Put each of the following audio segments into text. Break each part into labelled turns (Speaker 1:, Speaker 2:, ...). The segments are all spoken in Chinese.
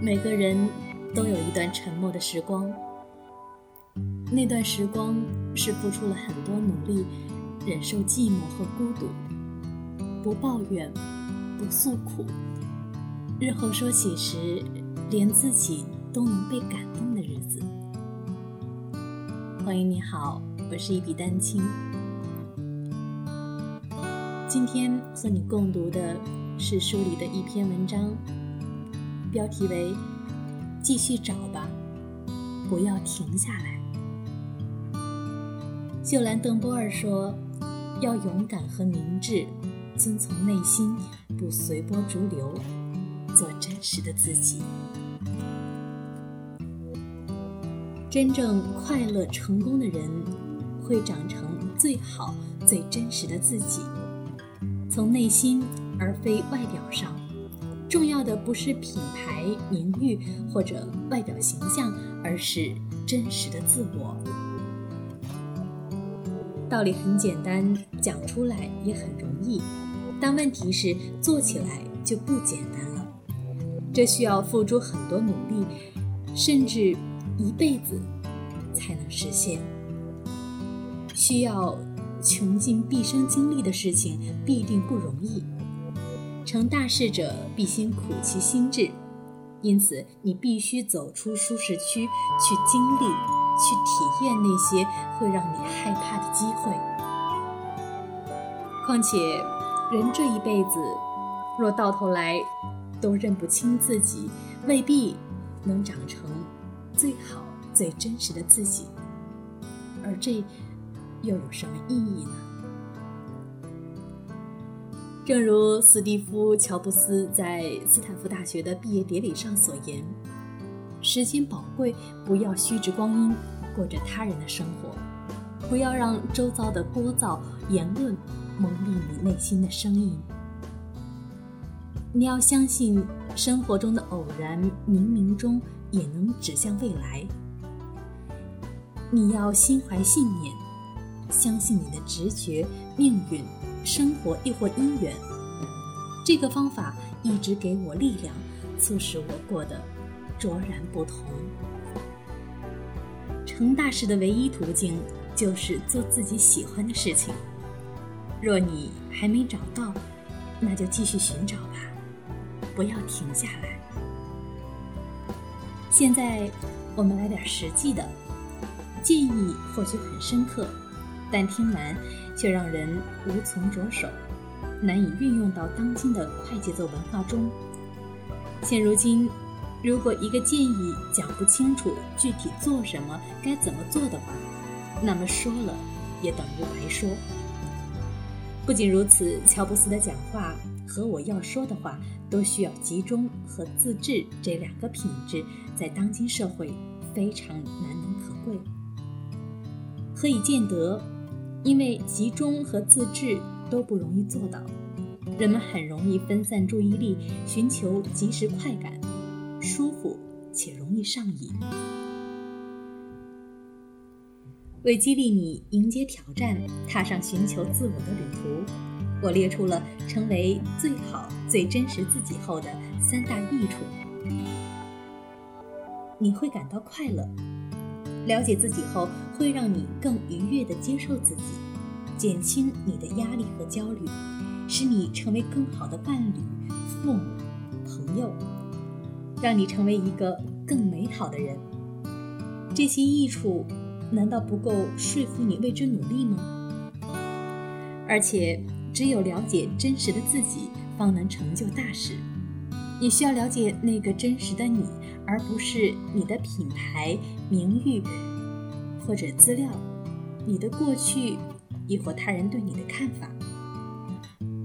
Speaker 1: 每个人都有一段沉默的时光，那段时光是付出了很多努力，忍受寂寞和孤独，不抱怨，不诉苦，日后说起时，连自己都能被感动的日子。欢迎你好，我是一笔丹青，今天和你共读的是书里的一篇文章。标题为“继续找吧，不要停下来”。秀兰·邓波尔说：“要勇敢和明智，遵从内心，不随波逐流，做真实的自己。真正快乐、成功的人，会长成最好、最真实的自己，从内心而非外表上。”重要的不是品牌、名誉或者外表形象，而是真实的自我。道理很简单，讲出来也很容易，但问题是做起来就不简单了。这需要付出很多努力，甚至一辈子才能实现。需要穷尽毕生精力的事情，必定不容易。成大事者必先苦其心志，因此你必须走出舒适区，去经历、去体验那些会让你害怕的机会。况且，人这一辈子，若到头来都认不清自己，未必能长成最好、最真实的自己。而这又有什么意义呢？正如斯蒂夫·乔布斯在斯坦福大学的毕业典礼上所言：“时间宝贵，不要虚掷光阴，过着他人的生活，不要让周遭的聒噪言论蒙蔽你内心的声音。你要相信，生活中的偶然，冥冥中也能指向未来。你要心怀信念，相信你的直觉、命运。”生活亦或姻缘，这个方法一直给我力量，促使我过得卓然不同。成大事的唯一途径就是做自己喜欢的事情。若你还没找到，那就继续寻找吧，不要停下来。现在我们来点实际的建议，或许很深刻。但听完却让人无从着手，难以运用到当今的快节奏文化中。现如今，如果一个建议讲不清楚具体做什么、该怎么做的话，那么说了也等于白说。不仅如此，乔布斯的讲话和我要说的话都需要集中和自制这两个品质，在当今社会非常难能可贵。何以见得？因为集中和自制都不容易做到，人们很容易分散注意力，寻求即时快感，舒服且容易上瘾。为激励你迎接挑战，踏上寻求自我的旅途，我列出了成为最好、最真实自己后的三大益处。你会感到快乐。了解自己后，会让你更愉悦地接受自己，减轻你的压力和焦虑，使你成为更好的伴侣、父母、朋友，让你成为一个更美好的人。这些益处难道不够说服你为之努力吗？而且，只有了解真实的自己，方能成就大事。你需要了解那个真实的你。而不是你的品牌、名誉或者资料，你的过去，亦或他人对你的看法。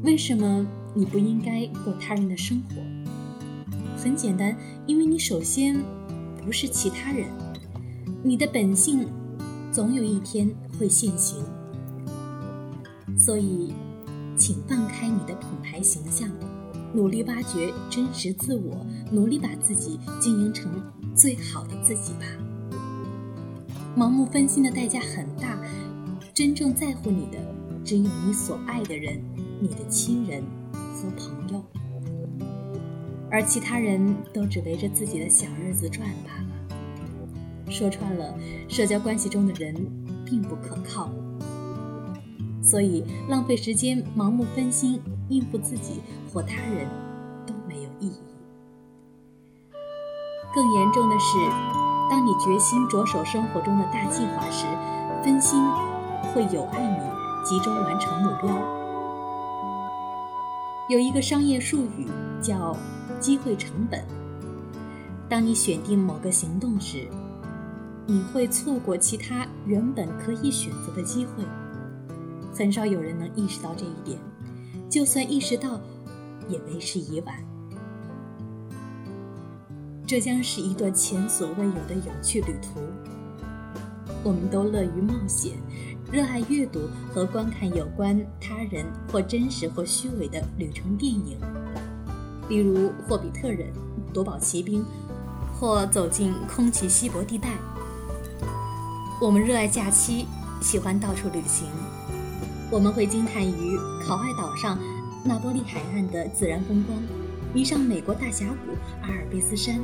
Speaker 1: 为什么你不应该过他人的生活？很简单，因为你首先不是其他人，你的本性总有一天会现形。所以，请放开你的品牌形象。努力挖掘真实自我，努力把自己经营成最好的自己吧。盲目分心的代价很大，真正在乎你的只有你所爱的人、你的亲人和朋友。而其他人都只围着自己的小日子转罢了。说穿了，社交关系中的人并不可靠，所以浪费时间、盲目分心、应付自己或他人都没有意义。更严重的是，当你决心着手生活中的大计划时，分心会有碍你集中完成目标。有一个商业术语叫“机会成本”。当你选定某个行动时，你会错过其他原本可以选择的机会。很少有人能意识到这一点，就算意识到，也为时已晚。这将是一段前所未有的有趣旅途。我们都乐于冒险，热爱阅读和观看有关他人或真实或虚伪的旅程电影，例如《霍比特人》《夺宝奇兵》或走进空气稀薄地带。我们热爱假期，喜欢到处旅行。我们会惊叹于考爱岛上那波利海岸的自然风光，迷上美国大峡谷阿尔卑斯山。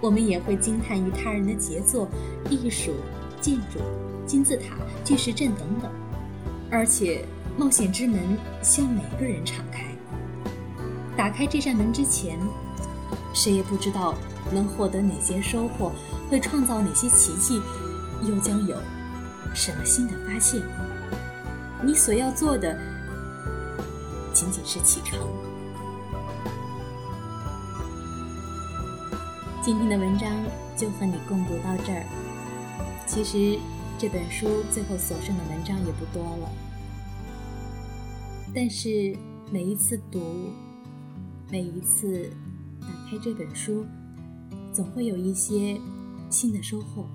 Speaker 1: 我们也会惊叹于他人的杰作、艺术、建筑、金字塔、巨石阵等等。而且，冒险之门向每个人敞开。打开这扇门之前，谁也不知道能获得哪些收获，会创造哪些奇迹。又将有什么新的发现？你所要做的仅仅是启程。今天的文章就和你共读到这儿。其实这本书最后所剩的文章也不多了，但是每一次读，每一次打开这本书，总会有一些新的收获。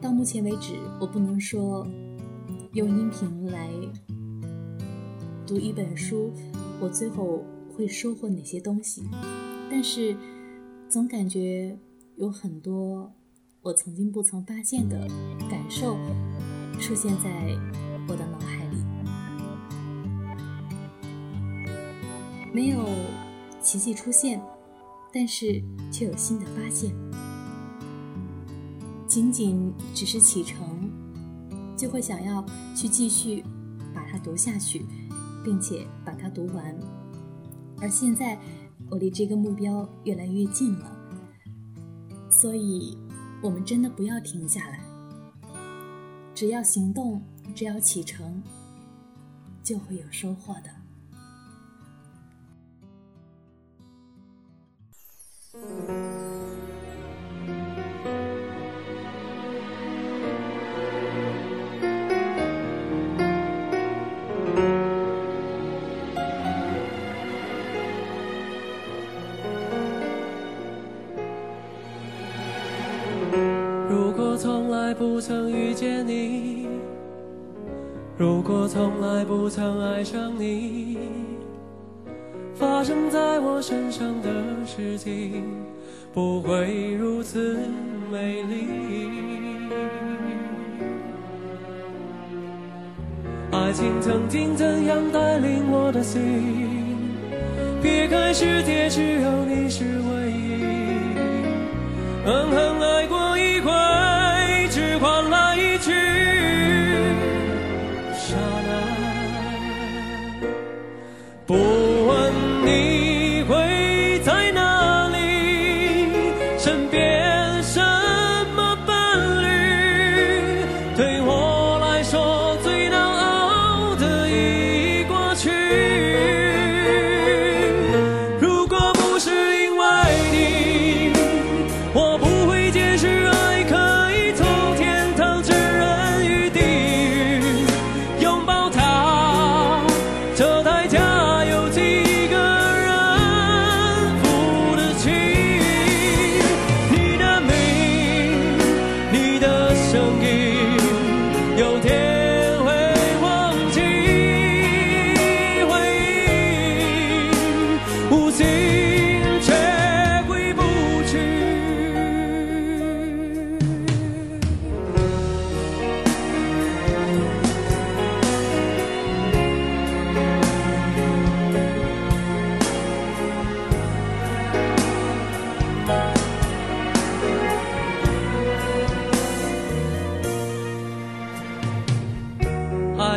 Speaker 1: 到目前为止，我不能说用音频来读一本书，我最后会收获哪些东西。但是，总感觉有很多我曾经不曾发现的感受出现在我的脑海里。没有奇迹出现，但是却有新的发现。仅仅只是启程，就会想要去继续把它读下去，并且把它读完。而现在，我离这个目标越来越近了，所以，我们真的不要停下来。只要行动，只要启程，就会有收获的。
Speaker 2: 不曾遇见你，如果从来不曾爱上你，发生在我身上的事情不会如此美丽。爱情曾经怎样带领我的心？撇开世界，只有你是唯一。狠狠爱过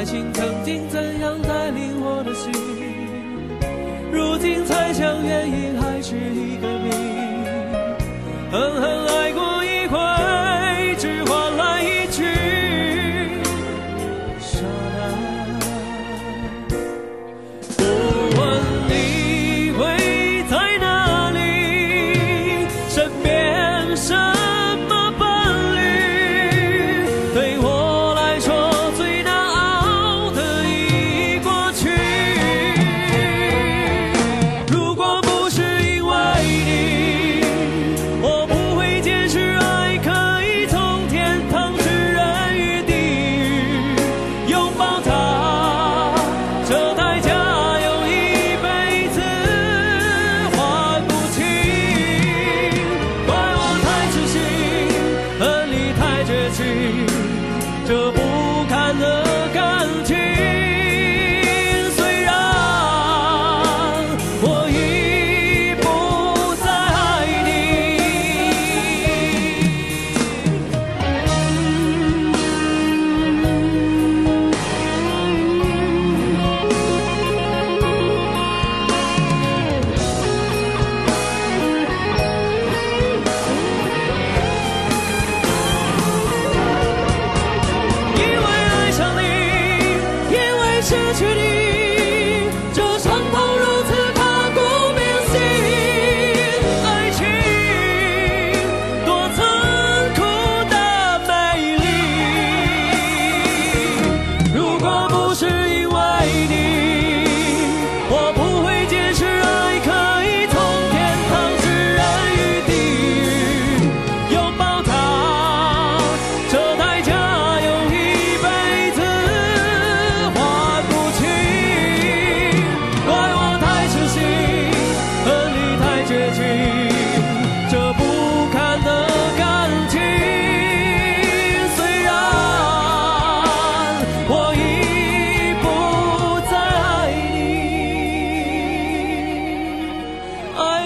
Speaker 2: 爱情曾经怎样带领我的心，如今猜想原因还是一个谜。哼哼。失去你。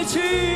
Speaker 2: 去。